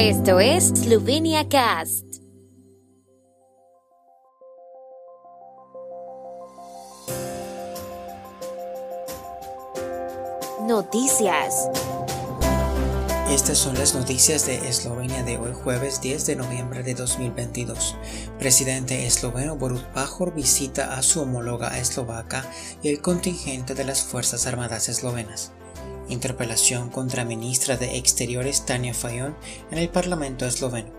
Esto es Slovenia Cast. Noticias. Estas son las noticias de Eslovenia de hoy jueves 10 de noviembre de 2022. Presidente esloveno Borut Pajor visita a su homóloga eslovaca y el contingente de las Fuerzas Armadas eslovenas. Interpelación contra ministra de Exteriores Tania Fayon en el Parlamento esloveno.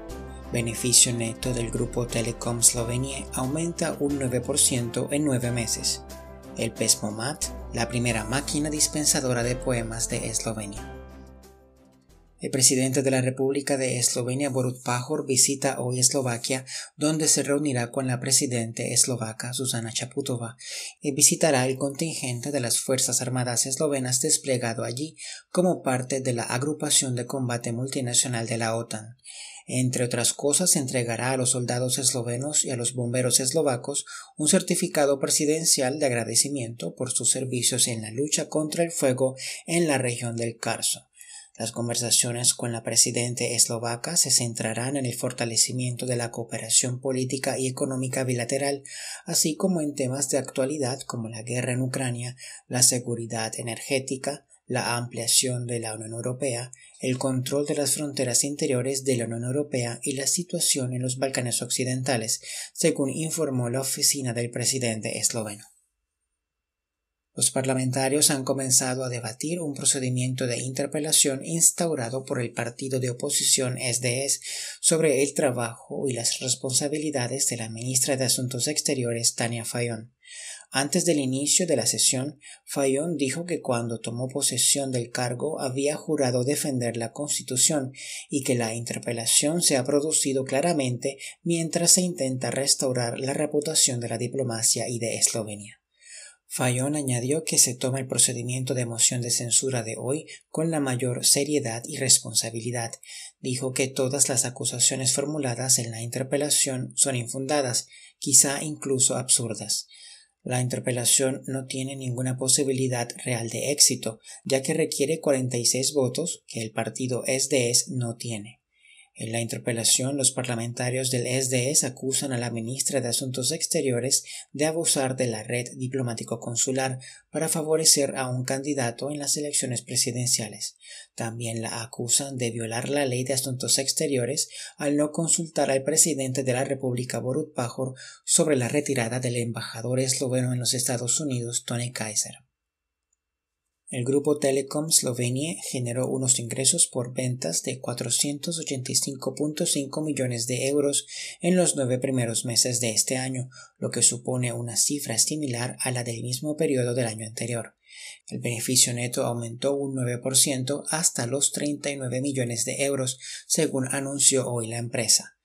Beneficio neto del grupo Telecom Slovenia aumenta un 9% en nueve meses. El Pesmomat, la primera máquina dispensadora de poemas de Eslovenia. El presidente de la República de Eslovenia, Borut Pajor, visita hoy Eslovaquia, donde se reunirá con la presidenta eslovaca, Susana Chaputova, y visitará el contingente de las Fuerzas Armadas eslovenas desplegado allí como parte de la agrupación de combate multinacional de la OTAN. Entre otras cosas, entregará a los soldados eslovenos y a los bomberos eslovacos un certificado presidencial de agradecimiento por sus servicios en la lucha contra el fuego en la región del Carso. Las conversaciones con la presidenta eslovaca se centrarán en el fortalecimiento de la cooperación política y económica bilateral, así como en temas de actualidad como la guerra en Ucrania, la seguridad energética, la ampliación de la Unión Europea, el control de las fronteras interiores de la Unión Europea y la situación en los Balcanes Occidentales, según informó la oficina del presidente esloveno. Los parlamentarios han comenzado a debatir un procedimiento de interpelación instaurado por el partido de oposición SDS sobre el trabajo y las responsabilidades de la ministra de Asuntos Exteriores Tania Fayon. Antes del inicio de la sesión, Fayon dijo que cuando tomó posesión del cargo había jurado defender la Constitución y que la interpelación se ha producido claramente mientras se intenta restaurar la reputación de la diplomacia y de Eslovenia. Fayón añadió que se toma el procedimiento de moción de censura de hoy con la mayor seriedad y responsabilidad. Dijo que todas las acusaciones formuladas en la interpelación son infundadas, quizá incluso absurdas. La interpelación no tiene ninguna posibilidad real de éxito, ya que requiere 46 votos que el partido SDS no tiene. En la interpelación, los parlamentarios del SDS acusan a la ministra de Asuntos Exteriores de abusar de la red diplomático-consular para favorecer a un candidato en las elecciones presidenciales. También la acusan de violar la ley de Asuntos Exteriores al no consultar al presidente de la República Borut Pajor sobre la retirada del embajador esloveno en los Estados Unidos, Tony Kaiser. El grupo Telecom Slovenia generó unos ingresos por ventas de 485.5 millones de euros en los nueve primeros meses de este año, lo que supone una cifra similar a la del mismo periodo del año anterior. El beneficio neto aumentó un 9% hasta los 39 millones de euros, según anunció hoy la empresa.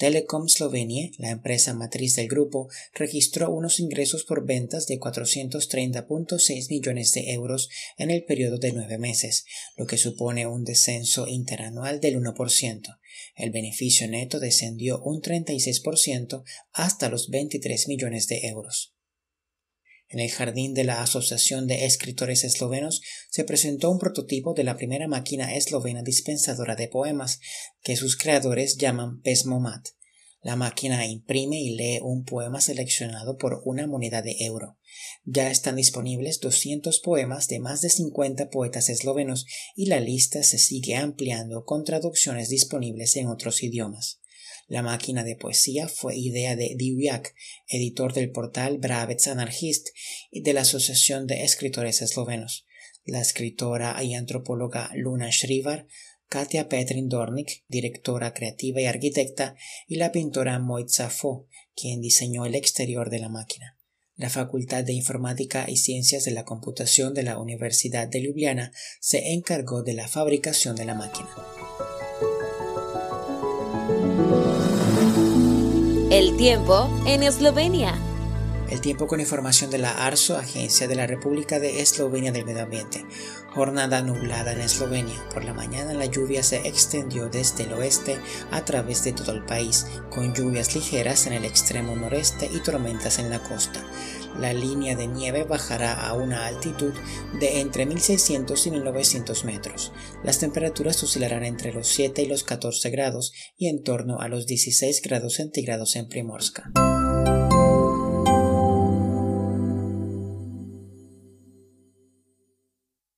Telecom Slovenia, la empresa matriz del grupo, registró unos ingresos por ventas de 430.6 millones de euros en el periodo de nueve meses, lo que supone un descenso interanual del 1%. El beneficio neto descendió un 36% hasta los 23 millones de euros. En el jardín de la Asociación de Escritores Eslovenos se presentó un prototipo de la primera máquina eslovena dispensadora de poemas, que sus creadores llaman Pesmomat. La máquina imprime y lee un poema seleccionado por una moneda de euro. Ya están disponibles 200 poemas de más de 50 poetas eslovenos y la lista se sigue ampliando con traducciones disponibles en otros idiomas. La máquina de poesía fue idea de Divjak, editor del portal Bravec Anarchist y de la Asociación de Escritores Eslovenos. La escritora y antropóloga Luna Shrivar, Katia Petrin Dornik, directora creativa y arquitecta, y la pintora Moitza Fo, quien diseñó el exterior de la máquina. La Facultad de Informática y Ciencias de la Computación de la Universidad de Ljubljana se encargó de la fabricación de la máquina. El tiempo en Eslovenia. El tiempo con información de la ARSO, Agencia de la República de Eslovenia del Medio Ambiente. Jornada nublada en Eslovenia. Por la mañana la lluvia se extendió desde el oeste a través de todo el país, con lluvias ligeras en el extremo noreste y tormentas en la costa. La línea de nieve bajará a una altitud de entre 1600 y 1900 metros. Las temperaturas oscilarán entre los 7 y los 14 grados y en torno a los 16 grados centígrados en Primorska.